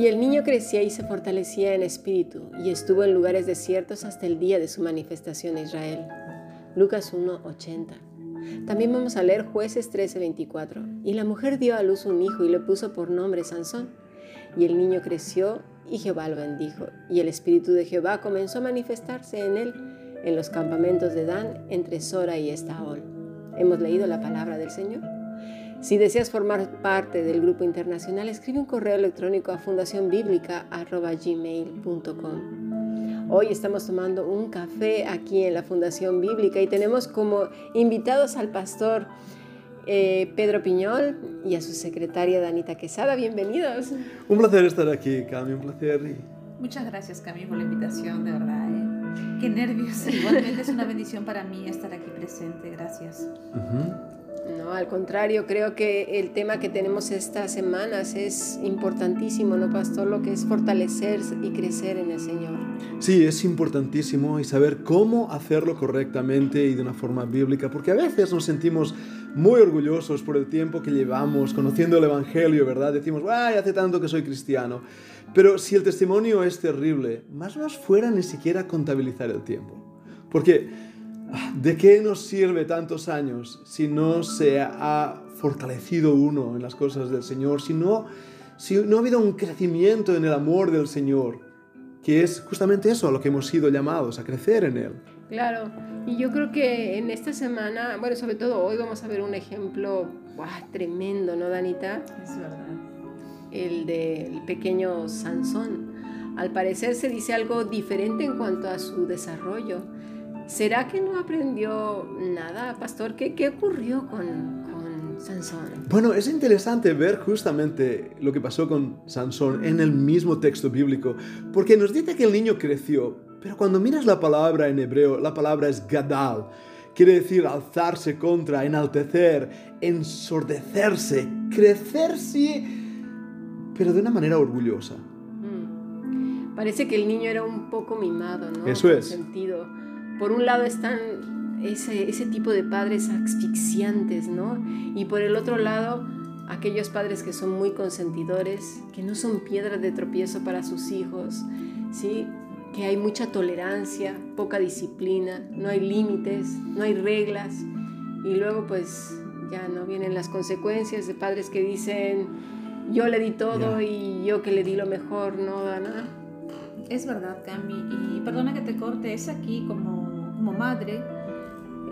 Y el niño crecía y se fortalecía en espíritu y estuvo en lugares desiertos hasta el día de su manifestación a Israel. Lucas 1:80. También vamos a leer jueces 13:24. Y la mujer dio a luz un hijo y le puso por nombre Sansón. Y el niño creció y Jehová lo bendijo. Y el espíritu de Jehová comenzó a manifestarse en él en los campamentos de Dan entre Sora y Estaol. Hemos leído la palabra del Señor. Si deseas formar parte del grupo internacional, escribe un correo electrónico a fundacionbiblica.gmail.com. Hoy estamos tomando un café aquí en la Fundación Bíblica y tenemos como invitados al pastor eh, Pedro Piñol y a su secretaria Danita Quesada. Bienvenidos. Un placer estar aquí, Cami, un placer. Muchas gracias, Cami, por la invitación, de verdad. ¿eh? Qué nervios. Igualmente es una bendición para mí estar aquí presente. Gracias. No, al contrario, creo que el tema que tenemos estas semanas es importantísimo, ¿no, Pastor? Lo que es fortalecer y crecer en el Señor. Sí, es importantísimo y saber cómo hacerlo correctamente y de una forma bíblica, porque a veces nos sentimos muy orgullosos por el tiempo que llevamos conociendo el Evangelio, ¿verdad? Decimos, ay, hace tanto que soy cristiano. Pero si el testimonio es terrible, más nos fuera ni siquiera contabilizar el tiempo. Porque ¿De qué nos sirve tantos años si no se ha fortalecido uno en las cosas del Señor, si no, si no ha habido un crecimiento en el amor del Señor, que es justamente eso a lo que hemos sido llamados, a crecer en Él? Claro, y yo creo que en esta semana, bueno, sobre todo hoy vamos a ver un ejemplo tremendo, ¿no, Danita? Es verdad. El del pequeño Sansón. Al parecer se dice algo diferente en cuanto a su desarrollo ¿Será que no aprendió nada, pastor? ¿Qué, qué ocurrió con, con Sansón? Bueno, es interesante ver justamente lo que pasó con Sansón en el mismo texto bíblico, porque nos dice que el niño creció, pero cuando miras la palabra en hebreo, la palabra es gadal. Quiere decir alzarse contra, enaltecer, ensordecerse, crecer sí, pero de una manera orgullosa. Mm. Parece que el niño era un poco mimado, ¿no? Eso es. Sentido por un lado están ese, ese tipo de padres asfixiantes, ¿no? Y por el otro lado, aquellos padres que son muy consentidores, que no son piedras de tropiezo para sus hijos, ¿sí? Que hay mucha tolerancia, poca disciplina, no hay límites, no hay reglas. Y luego pues ya no vienen las consecuencias de padres que dicen, yo le di todo y yo que le di lo mejor, no da nada. Es verdad, Cami. Y perdona que te corte, es aquí como como madre,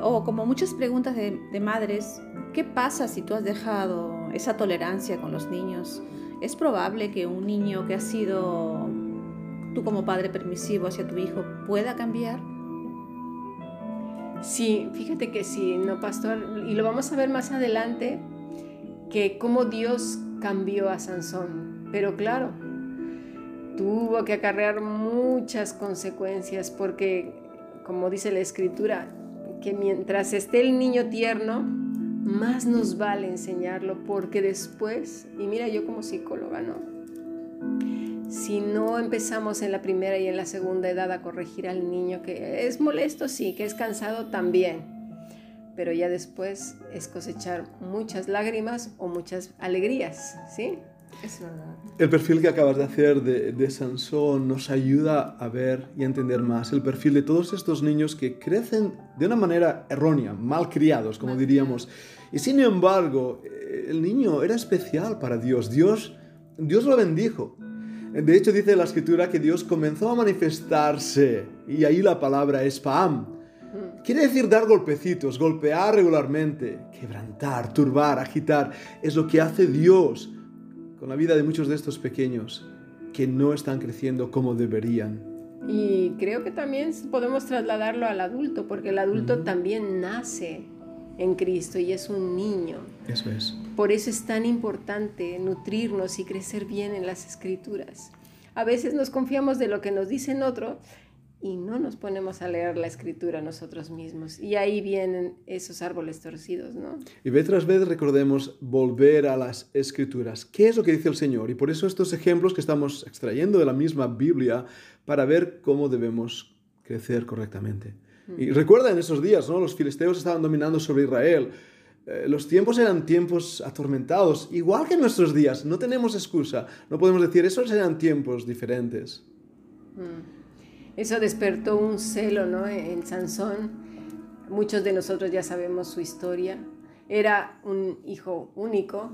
o como muchas preguntas de, madres, ¿qué pasa si tú has dejado esa tolerancia con los niños? ¿Es probable que un niño que ha sido tú como padre permisivo hacia tu hijo pueda cambiar? Sí, fíjate que sí, no, pastor, y lo vamos a ver más adelante, que cómo Dios cambió a Sansón. Pero claro, tuvo que acarrear muchas consecuencias porque como dice la escritura, que mientras esté el niño tierno, más nos vale enseñarlo, porque después, y mira yo como psicóloga, ¿no? Si no empezamos en la primera y en la segunda edad a corregir al niño, que es molesto, sí, que es cansado también, pero ya después es cosechar muchas lágrimas o muchas alegrías, ¿sí? Es verdad. El perfil que acabas de hacer de, de, Sansón nos ayuda a ver y a entender más el perfil de todos estos niños que crecen de una manera errónea, mal criados, como diríamos. Y sin embargo, eh, el niño era especial para Dios. Dios, Dios lo bendijo. De hecho, dice la escritura que Dios comenzó a manifestarse, y ahí la palabra es Pam. Mm. Quiere decir dar golpecitos, golpear regularmente, quebrantar, turbar, agitar. Es lo que hace Dios con la vida de muchos de estos pequeños que no están creciendo como deberían. Y creo que también podemos trasladarlo al adulto, porque el adulto también nace en Cristo y es un niño. Eso es. Por eso es tan importante nutrirnos y crecer bien en las escrituras. A veces nos confiamos de lo que nos dicen otro y no nos ponemos a leer la escritura nosotros mismos. Y ahí vienen esos árboles torcidos, ¿no? Y vez tras vez recordemos volver a las escrituras. ¿Qué es lo que dice el Señor? Y por eso estos ejemplos que estamos extrayendo de la misma Biblia para ver cómo debemos crecer correctamente. Y recuerda en esos días, ¿no? Los filisteos estaban dominando sobre Israel. Eh, los tiempos eran tiempos atormentados, igual que nuestros días. No tenemos excusa. No podemos decir, esos eran tiempos diferentes. Mm. Eso despertó un celo ¿no? en Sansón. Muchos de nosotros ya sabemos su historia. Era un hijo único,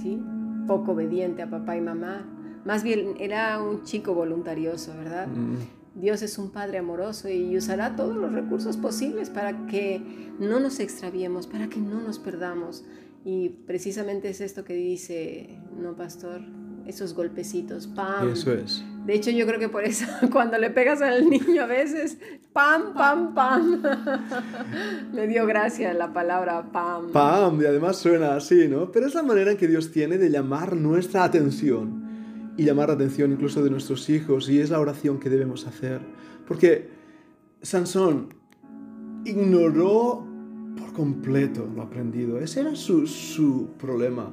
¿sí? poco obediente a papá y mamá. Más bien era un chico voluntarioso, ¿verdad? Mm. Dios es un Padre amoroso y usará todos los recursos posibles para que no nos extraviemos, para que no nos perdamos. Y precisamente es esto que dice, no, pastor, esos golpecitos, pam. Eso es. De hecho, yo creo que por eso cuando le pegas al niño a veces, pam, pam, pam. Me dio gracia la palabra pam. Pam, y además suena así, ¿no? Pero es la manera en que Dios tiene de llamar nuestra atención y llamar la atención incluso de nuestros hijos y es la oración que debemos hacer. Porque Sansón ignoró por completo lo aprendido. Ese era su, su problema.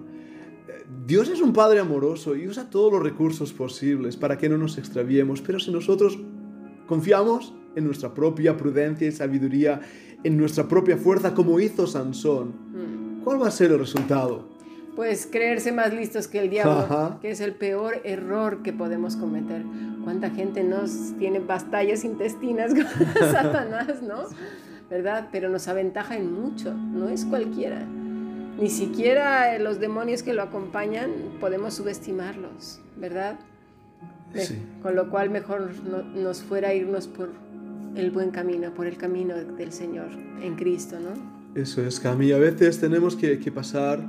Dios es un Padre amoroso y usa todos los recursos posibles para que no nos extraviemos, pero si nosotros confiamos en nuestra propia prudencia y sabiduría, en nuestra propia fuerza, como hizo Sansón, mm. ¿cuál va a ser el resultado? pues creerse más listos que el diablo, que es el peor error que podemos cometer. ¿Cuánta gente nos tiene batallas intestinas con Satanás, no? ¿Verdad? Pero nos aventaja en mucho, no es cualquiera. Ni siquiera los demonios que lo acompañan podemos subestimarlos, ¿verdad? Con lo cual mejor nos fuera irnos por el buen camino, por el camino del Señor en Cristo, ¿no? Eso es, Cami. A veces tenemos que, que pasar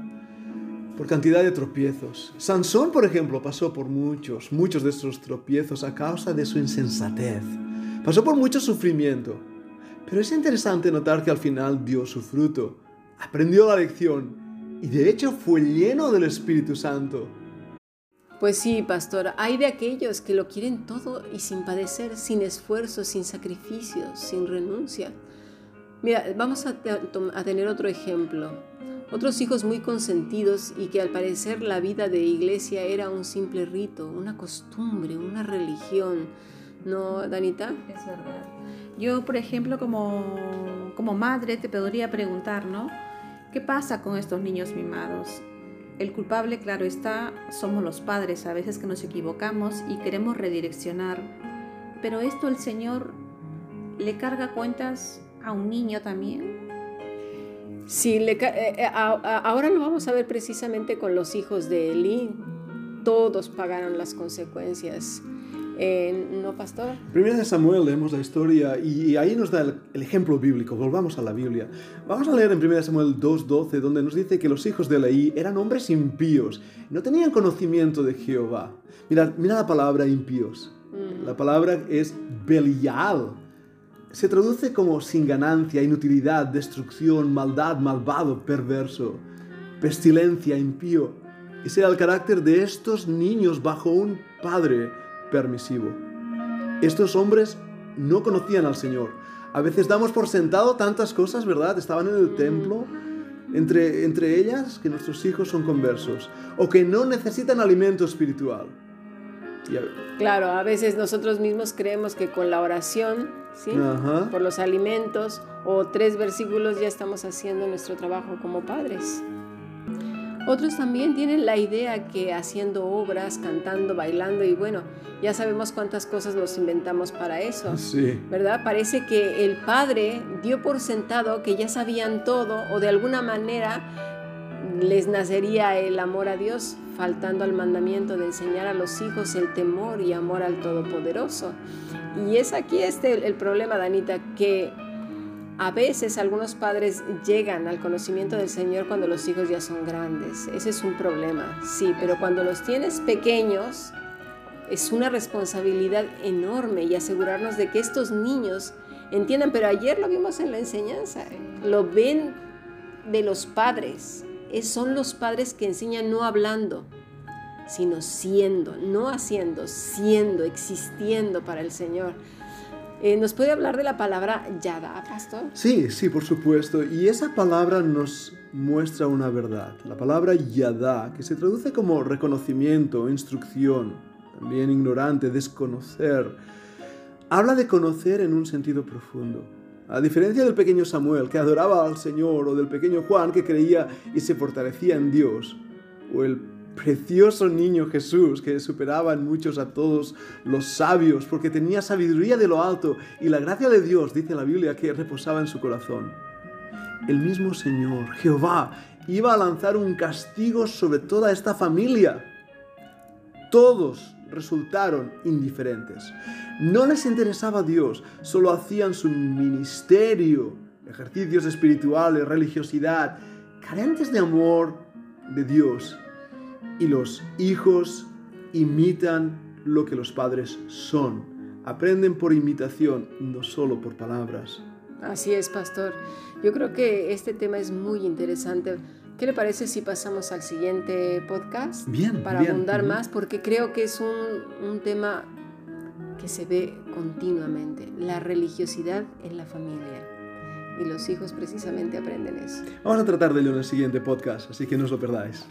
por cantidad de tropiezos. Sansón, por ejemplo, pasó por muchos, muchos de estos tropiezos a causa de su insensatez. Pasó por mucho sufrimiento. Pero es interesante notar que al final dio su fruto, aprendió la lección y de hecho fue lleno del Espíritu Santo. Pues sí, pastor, hay de aquellos que lo quieren todo y sin padecer, sin esfuerzo, sin sacrificio, sin renuncia. Mira, vamos a, a tener otro ejemplo otros hijos muy consentidos y que al parecer la vida de iglesia era un simple rito, una costumbre, una religión. ¿No, Danita? Es verdad. Yo, por ejemplo, como, como madre, te podría preguntar, ¿no? ¿Qué pasa con estos niños mimados? El culpable, claro está, somos los padres, a veces que nos equivocamos y queremos redireccionar. Pero esto el Señor le carga cuentas a un niño también. Sí, le, eh, eh, ahora lo vamos a ver precisamente con los hijos de Eli. Todos pagaron las consecuencias. ¿No, pastor? Primero de Samuel leemos la historia y ahí nos da el, ejemplo bíblico. Volvamos a la Biblia. Vamos a leer en 1 Samuel 2.12 donde nos dice que los hijos de Eli eran hombres impíos. No tenían conocimiento de Jehová. Mira, mira la palabra impíos. Mm. La palabra es Belial se traduce como sin ganancia, inutilidad, destrucción, maldad, malvado, perverso, pestilencia, impío. Ese era el carácter de estos niños bajo un padre permisivo. Estos hombres no conocían al Señor. A veces damos por sentado tantas cosas, ¿verdad? Estaban en el templo, entre, entre ellas que nuestros hijos son conversos o que no necesitan alimento espiritual. Claro, a veces nosotros mismos creemos que con la oración, ¿sí? por los alimentos o tres versículos ya estamos haciendo nuestro trabajo como padres. Otros también tienen la idea que haciendo obras, cantando, bailando y bueno, ya sabemos cuántas cosas nos inventamos para eso. Sí. ¿Verdad? Parece que el padre dio por sentado que ya sabían todo o de alguna manera les nacería el amor a Dios, faltando al mandamiento de enseñar a los hijos el temor y amor al Todopoderoso. Y es aquí este el problema, Danita, que a veces algunos padres llegan al conocimiento del Señor cuando los hijos ya son grandes. Ese es un problema, sí, pero cuando los tienes pequeños es una responsabilidad enorme y asegurarnos de que estos niños entiendan, pero ayer lo vimos en la enseñanza, lo ven de los padres, son los padres que enseñan no hablando, sino siendo, no haciendo, siendo, existiendo para el Señor. Eh, ¿Nos puede hablar de la palabra yada, pastor? Sí, sí, por supuesto. Y esa palabra nos muestra una verdad. La palabra yada, que se traduce como reconocimiento, instrucción, también ignorante, desconocer, habla de conocer en un sentido profundo. A diferencia del pequeño Samuel, que adoraba al Señor, o del pequeño Juan, que creía y se fortalecía en Dios, o el precioso niño Jesús, que superaba en muchos a todos los sabios, porque tenía sabiduría de lo alto y la gracia de Dios, dice la Biblia, que reposaba en su corazón. El mismo Señor, Jehová, iba a lanzar un castigo sobre toda esta familia. Todos resultaron indiferentes. No les interesaba Dios, solo hacían su ministerio, ejercicios espirituales, religiosidad, carentes de amor de Dios. Y los hijos imitan lo que los padres son. Aprenden por imitación, no solo por palabras. Así es, pastor. Yo creo que este tema es muy interesante ¿Qué le parece si pasamos al siguiente podcast? Bien. Para abundar más, porque creo que es un, un tema que se ve continuamente, la religiosidad en la familia. Y los hijos precisamente aprenden eso. Vamos a tratar de ello en el siguiente podcast, así que no os lo perdáis.